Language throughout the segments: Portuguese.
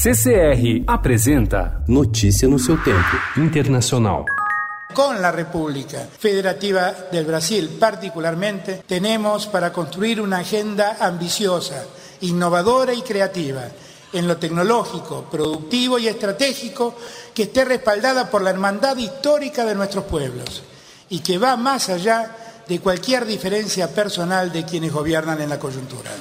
CCR apresenta Notícia no seu tempo. Internacional. Con la República Federativa del Brasil particularmente, tenemos para construir una agenda ambiciosa, innovadora y creativa en lo tecnológico, productivo y estratégico que esté respaldada por la hermandad histórica de nuestros pueblos y que va más allá de cualquier diferencia personal de quienes gobiernan en la coyuntura.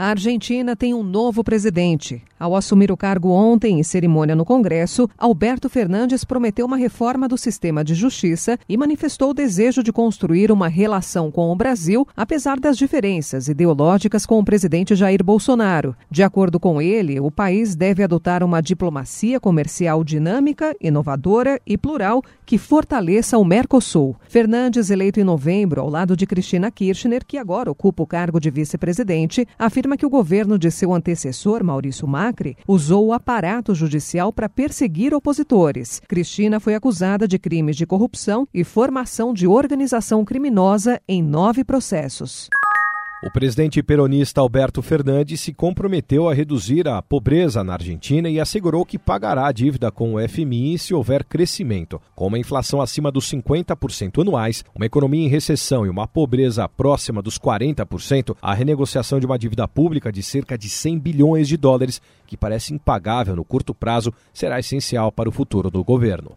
A Argentina tem um novo presidente. Ao assumir o cargo ontem em cerimônia no Congresso, Alberto Fernandes prometeu uma reforma do sistema de justiça e manifestou o desejo de construir uma relação com o Brasil, apesar das diferenças ideológicas com o presidente Jair Bolsonaro. De acordo com ele, o país deve adotar uma diplomacia comercial dinâmica, inovadora e plural que fortaleça o Mercosul. Fernandes, eleito em novembro ao lado de Cristina Kirchner, que agora ocupa o cargo de vice-presidente, afirma que o governo de seu antecessor, Maurício Macri, usou o aparato judicial para perseguir opositores. Cristina foi acusada de crimes de corrupção e formação de organização criminosa em nove processos. O presidente peronista Alberto Fernandes se comprometeu a reduzir a pobreza na Argentina e assegurou que pagará a dívida com o FMI se houver crescimento. Com uma inflação acima dos 50% anuais, uma economia em recessão e uma pobreza próxima dos 40%, a renegociação de uma dívida pública de cerca de 100 bilhões de dólares, que parece impagável no curto prazo, será essencial para o futuro do governo.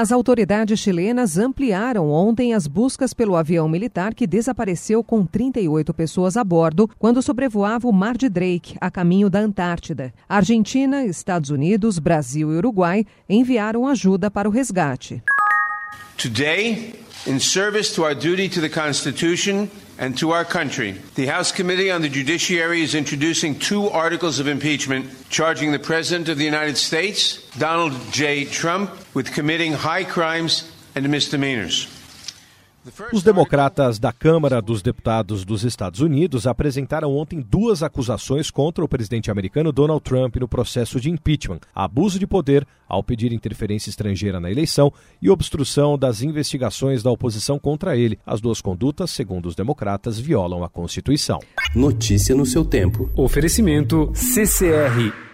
As autoridades chilenas ampliaram ontem as buscas pelo avião militar que desapareceu com 38 pessoas a bordo quando sobrevoava o Mar de Drake, a caminho da Antártida. Argentina, Estados Unidos, Brasil e Uruguai enviaram ajuda para o resgate. Today, in service to our duty to the Constitution and to our country, the House Committee on the Judiciary is introducing two articles of impeachment charging the President of the United States, Donald J. Trump, with committing high crimes and misdemeanors. Os democratas da Câmara dos Deputados dos Estados Unidos apresentaram ontem duas acusações contra o presidente americano Donald Trump no processo de impeachment: abuso de poder ao pedir interferência estrangeira na eleição e obstrução das investigações da oposição contra ele. As duas condutas, segundo os democratas, violam a Constituição. Notícia no seu tempo. Oferecimento CCR